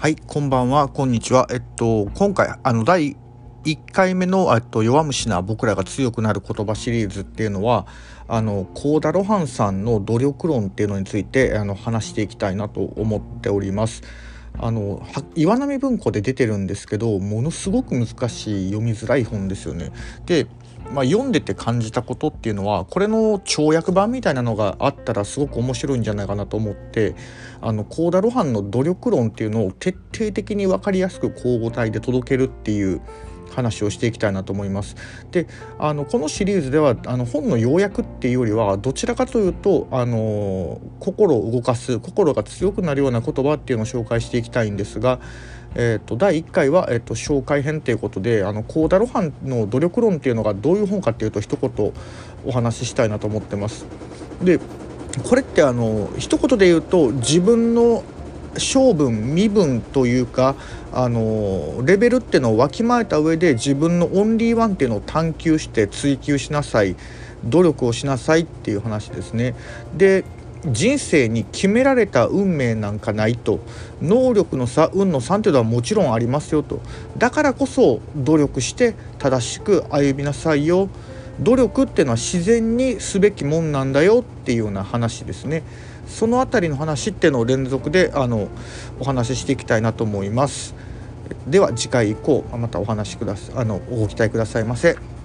はい、こんばんは、こんにちは。えっと、今回、あの、第1回目の、えっと、弱虫な僕らが強くなる言葉シリーズっていうのは、あの、コーダ・ロハンさんの努力論っていうのについて、あの、話していきたいなと思っております。あの岩波文庫で出てるんですけどものすごく難しい読みづらい本ですよね。でまあ、読んでて感じたことっていうのはこれの跳躍版みたいなのがあったらすごく面白いんじゃないかなと思ってあの高田露伴の努力論っていうのを徹底的に分かりやすく交互体で届けるっていう話をしていきたいなと思います。であのこのシリーズではあの本の要約っていうよりはどちらかというとあの心を動かす心が強くなるような言葉っていうのを紹介していきたいんですが、えーと、第1回は、えーと、紹介編ということであのコーダ・ロハンの努力論っていうのがどういう本かっていうと一言お話ししたいなと思ってます。でこれってあの一言で言うと自分の性分身分というかあのレベルっていうのをわきまえた上で自分のオンリーワンっていうのを探求して追求しなさい努力をしなさいっていう話ですね。で人生に決められた運命なんかないと能力の差運の差っていうのはもちろんありますよとだからこそ努力して正しく歩みなさいよ努力っていうのは自然にすべきもんなんだよっていうような話ですね。その辺りの話っていうのを連続であのお話ししていきたいなと思います。では次回以降またお話しくださいあのご期待くださいませ。